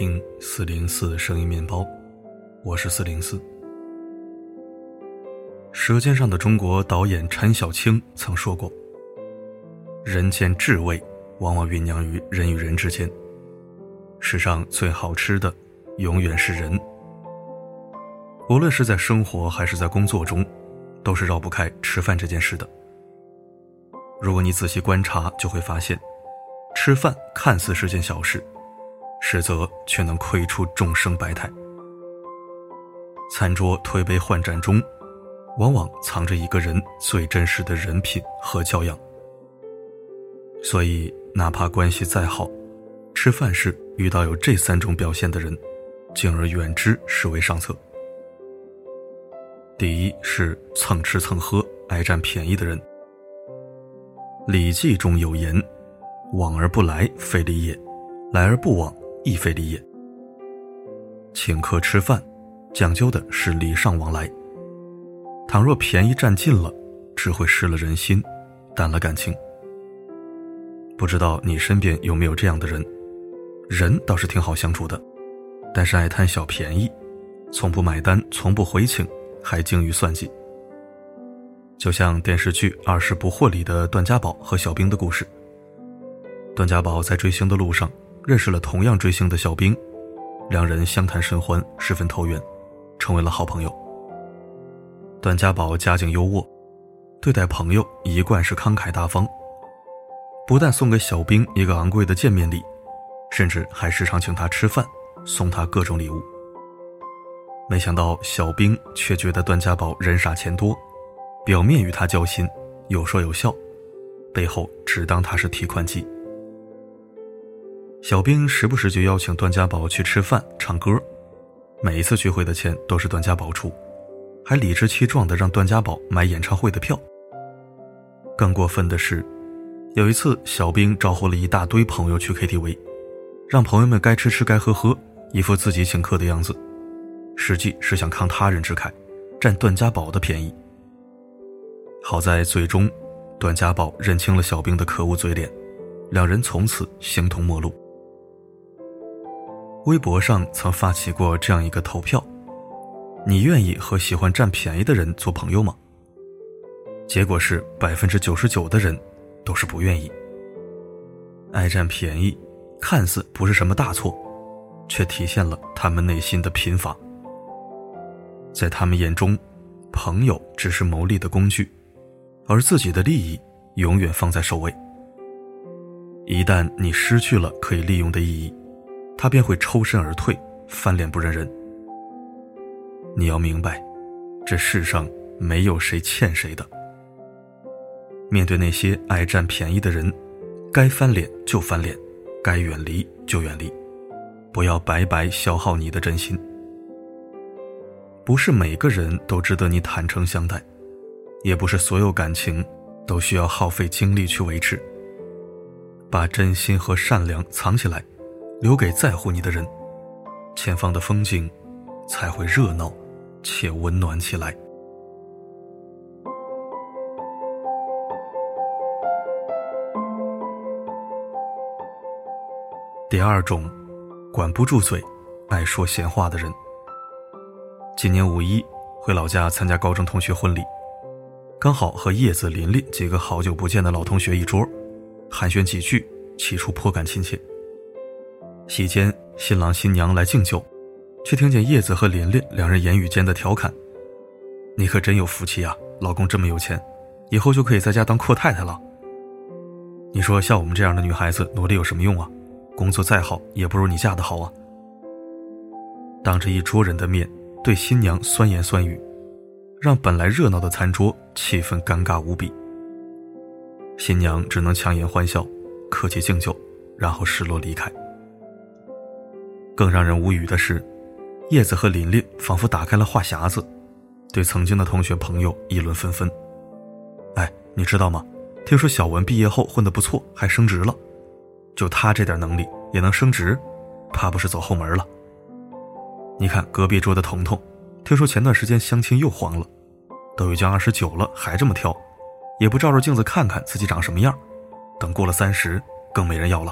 听四零四声音面包，我是四零四。《舌尖上的中国》导演陈小青曾说过：“人间至味，往往酝酿于人与人之间。世上最好吃的，永远是人。无论是在生活还是在工作中，都是绕不开吃饭这件事的。如果你仔细观察，就会发现。”吃饭看似是件小事，实则却能窥出众生百态。餐桌推杯换盏中，往往藏着一个人最真实的人品和教养。所以，哪怕关系再好，吃饭时遇到有这三种表现的人，敬而远之实为上策。第一是蹭吃蹭喝、爱占便宜的人。《礼记》中有言。往而不来，非礼也；来而不往，亦非礼也。请客吃饭，讲究的是礼尚往来。倘若便宜占尽了，只会失了人心，淡了感情。不知道你身边有没有这样的人？人倒是挺好相处的，但是爱贪小便宜，从不买单，从不回请，还精于算计。就像电视剧《二十不惑》里的段家宝和小兵的故事。段家宝在追星的路上认识了同样追星的小兵，两人相谈甚欢，十分投缘，成为了好朋友。段家宝家境优渥，对待朋友一贯是慷慨大方，不但送给小兵一个昂贵的见面礼，甚至还时常请他吃饭，送他各种礼物。没想到小兵却觉得段家宝人傻钱多，表面与他交心，有说有笑，背后只当他是提款机。小兵时不时就邀请段家宝去吃饭、唱歌，每一次聚会的钱都是段家宝出，还理直气壮地让段家宝买演唱会的票。更过分的是，有一次小兵招呼了一大堆朋友去 KTV，让朋友们该吃吃该喝喝，一副自己请客的样子，实际是想慷他人之慨，占段家宝的便宜。好在最终，段家宝认清了小兵的可恶嘴脸，两人从此形同陌路。微博上曾发起过这样一个投票：你愿意和喜欢占便宜的人做朋友吗？结果是百分之九十九的人都是不愿意。爱占便宜，看似不是什么大错，却体现了他们内心的贫乏。在他们眼中，朋友只是谋利的工具，而自己的利益永远放在首位。一旦你失去了可以利用的意义，他便会抽身而退，翻脸不认人。你要明白，这世上没有谁欠谁的。面对那些爱占便宜的人，该翻脸就翻脸，该远离就远离，不要白白消耗你的真心。不是每个人都值得你坦诚相待，也不是所有感情都需要耗费精力去维持。把真心和善良藏起来。留给在乎你的人，前方的风景才会热闹且温暖起来。第二种，管不住嘴、爱说闲话的人。今年五一回老家参加高中同学婚礼，刚好和叶子、琳琳几个好久不见的老同学一桌，寒暄几句，起初颇感亲切。席间，新郎新娘来敬酒，却听见叶子和琳琳两人言语间的调侃：“你可真有福气啊，老公这么有钱，以后就可以在家当阔太太了。”你说像我们这样的女孩子努力有什么用啊？工作再好也不如你嫁的好啊！当着一桌人的面对新娘酸言酸语，让本来热闹的餐桌气氛尴尬无比。新娘只能强颜欢笑，客气敬酒，然后失落离开。更让人无语的是，叶子和琳琳仿佛打开了话匣子，对曾经的同学朋友议论纷纷。哎，你知道吗？听说小文毕业后混得不错，还升职了。就他这点能力也能升职，怕不是走后门了。你看隔壁桌的彤彤，听说前段时间相亲又黄了，都已经二十九了还这么挑，也不照照镜子看看自己长什么样，等过了三十更没人要了。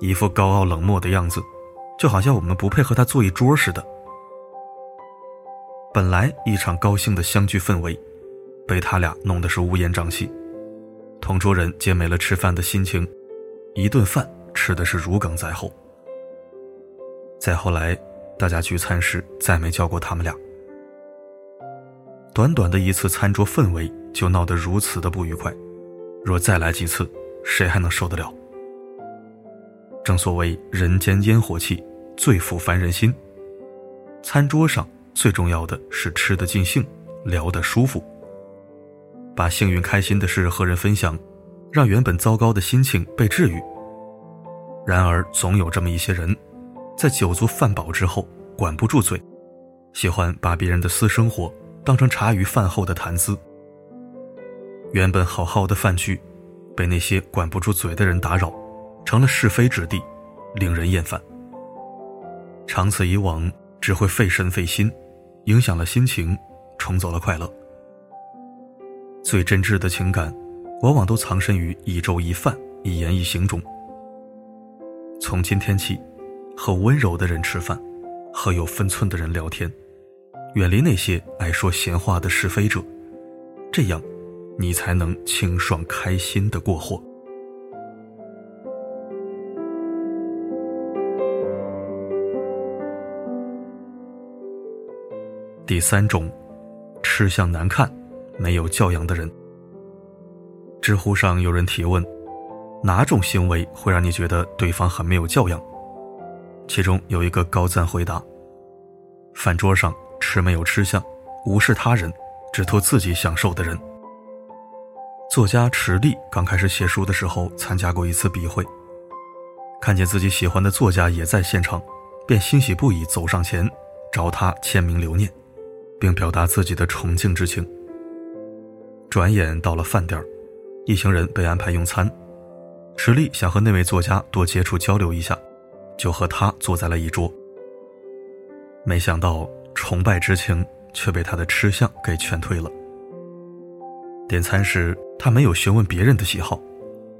一副高傲冷漠的样子，就好像我们不配和他坐一桌似的。本来一场高兴的相聚氛围，被他俩弄得是乌烟瘴气。同桌人皆没了吃饭的心情，一顿饭吃的是如鲠在喉。再后来，大家聚餐时再没叫过他们俩。短短的一次餐桌氛围就闹得如此的不愉快，若再来几次，谁还能受得了？正所谓人间烟火气，最抚凡人心。餐桌上最重要的是吃得尽兴，聊得舒服。把幸运开心的事和人分享，让原本糟糕的心情被治愈。然而，总有这么一些人，在酒足饭饱之后，管不住嘴，喜欢把别人的私生活。当成茶余饭后的谈资，原本好好的饭局，被那些管不住嘴的人打扰，成了是非之地，令人厌烦。长此以往，只会费神费心，影响了心情，冲走了快乐。最真挚的情感，往往都藏身于一粥一饭、一言一行中。从今天起，和温柔的人吃饭，和有分寸的人聊天。远离那些爱说闲话的是非者，这样，你才能清爽开心的过活。第三种，吃相难看、没有教养的人。知乎上有人提问：哪种行为会让你觉得对方很没有教养？其中有一个高赞回答：饭桌上。吃没有吃相，无视他人，只图自己享受的人。作家池莉刚开始写书的时候，参加过一次笔会，看见自己喜欢的作家也在现场，便欣喜不已，走上前找他签名留念，并表达自己的崇敬之情。转眼到了饭点一行人被安排用餐，池莉想和那位作家多接触交流一下，就和他坐在了一桌。没想到。崇拜之情却被他的吃相给劝退了。点餐时，他没有询问别人的喜好，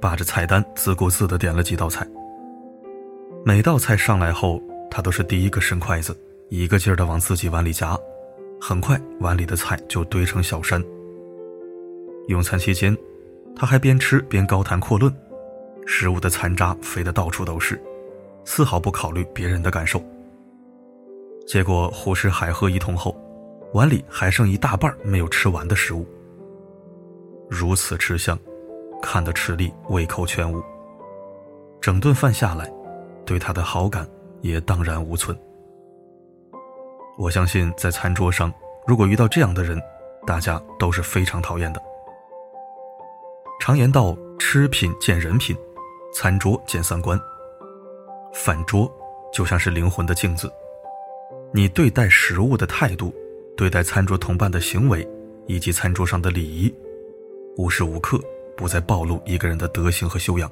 把着菜单自顾自地点了几道菜。每道菜上来后，他都是第一个伸筷子，一个劲儿地往自己碗里夹，很快碗里的菜就堆成小山。用餐期间，他还边吃边高谈阔论，食物的残渣飞得到处都是，丝毫不考虑别人的感受。结果胡吃海喝一通后，碗里还剩一大半没有吃完的食物。如此吃相，看得池莉胃口全无。整顿饭下来，对他的好感也荡然无存。我相信，在餐桌上，如果遇到这样的人，大家都是非常讨厌的。常言道：“吃品见人品，餐桌见三观。”饭桌就像是灵魂的镜子。你对待食物的态度，对待餐桌同伴的行为，以及餐桌上的礼仪，无时无刻不在暴露一个人的德行和修养。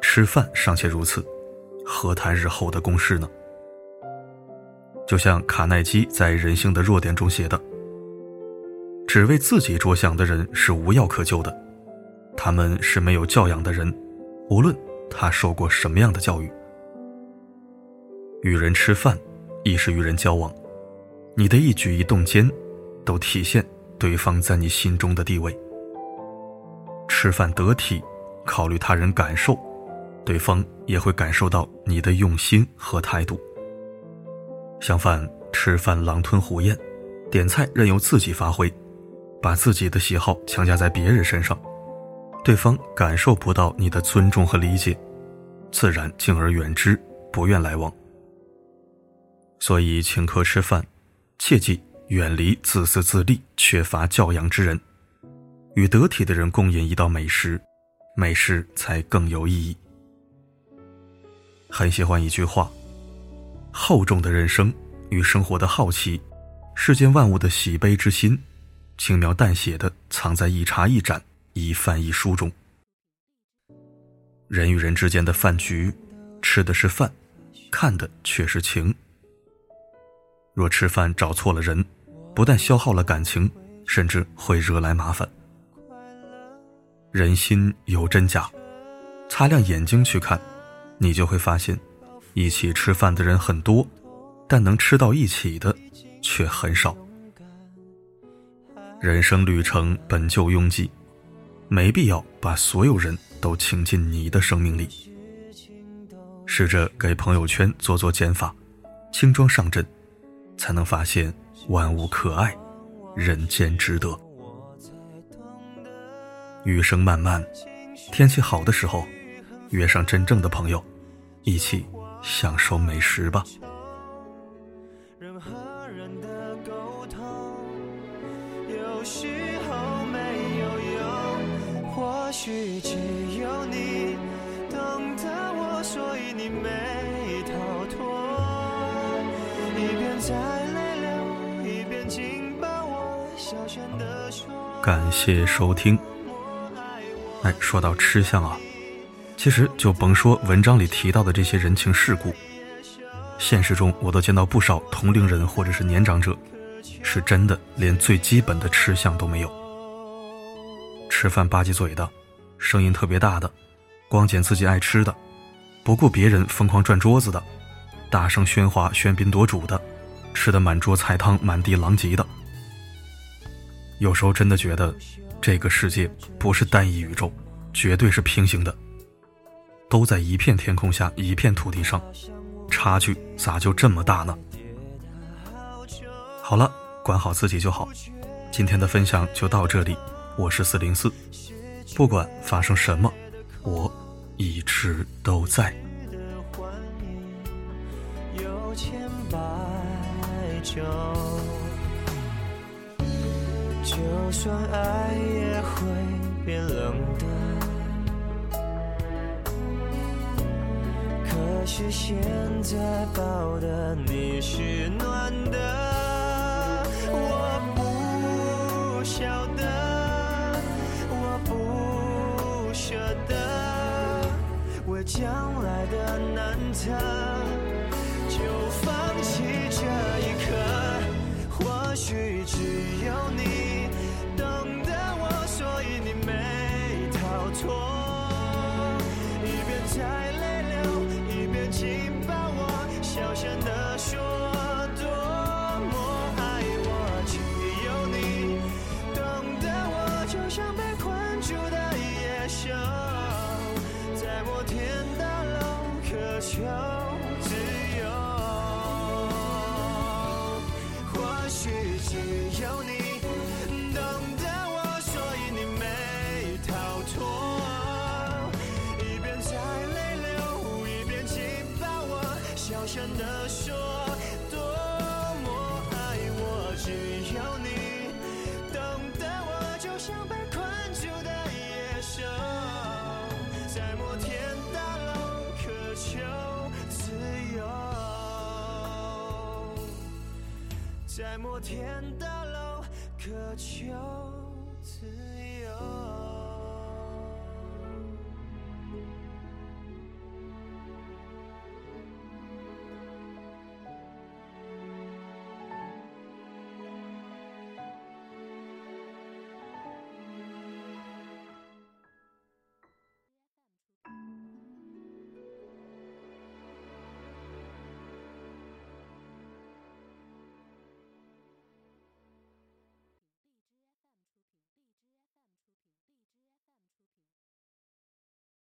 吃饭尚且如此，何谈日后的公事呢？就像卡耐基在《人性的弱点》中写的：“只为自己着想的人是无药可救的，他们是没有教养的人，无论他受过什么样的教育。”与人吃饭。亦是与人交往，你的一举一动间，都体现对方在你心中的地位。吃饭得体，考虑他人感受，对方也会感受到你的用心和态度。相反，吃饭狼吞虎咽，点菜任由自己发挥，把自己的喜好强加在别人身上，对方感受不到你的尊重和理解，自然敬而远之，不愿来往。所以，请客吃饭，切记远离自私自利、缺乏教养之人，与得体的人共饮一道美食，美食才更有意义。很喜欢一句话：厚重的人生与生活的好奇，世间万物的喜悲之心，轻描淡写的藏在一茶一盏、一饭一书中。人与人之间的饭局，吃的是饭，看的却是情。若吃饭找错了人，不但消耗了感情，甚至会惹来麻烦。人心有真假，擦亮眼睛去看，你就会发现，一起吃饭的人很多，但能吃到一起的却很少。人生旅程本就拥挤，没必要把所有人都请进你的生命里。试着给朋友圈做做减法，轻装上阵，才能发现万物可爱，人间值得。余生漫漫，天气好的时候，约上真正的朋友，一起享受美食吧。人和人的沟通，有时候没有用，或许只有你懂得我，所以你没逃脱。一边在泪流，一边紧抱我，小声地说。感谢收听。哎，说到吃相啊，其实就甭说文章里提到的这些人情世故，现实中我都见到不少同龄人或者是年长者，是真的连最基本的吃相都没有。吃饭吧唧嘴的，声音特别大的，光捡自己爱吃的，不顾别人疯狂转桌子的，大声喧哗喧宾夺主的，吃的满桌菜汤满地狼藉的，有时候真的觉得。这个世界不是单一宇宙，绝对是平行的，都在一片天空下，一片土地上，差距咋就这么大呢？好了，管好自己就好。今天的分享就到这里，我是四零四，不管发生什么，我一直都在。就算爱也会变冷的，可是现在抱的你是暖的，我不晓得，我不舍得，为将来的难测，就放弃这一刻，或许只有你懂得我，所以你没逃脱，一边在。真的说多么爱我，只有你懂得我，就像被困住的野兽，在摩天大楼渴求自由，或许只有你。真的说，多么爱我，只有你懂得。我就像被困住的野兽，在摩天大楼渴求自由，在摩天大楼渴求。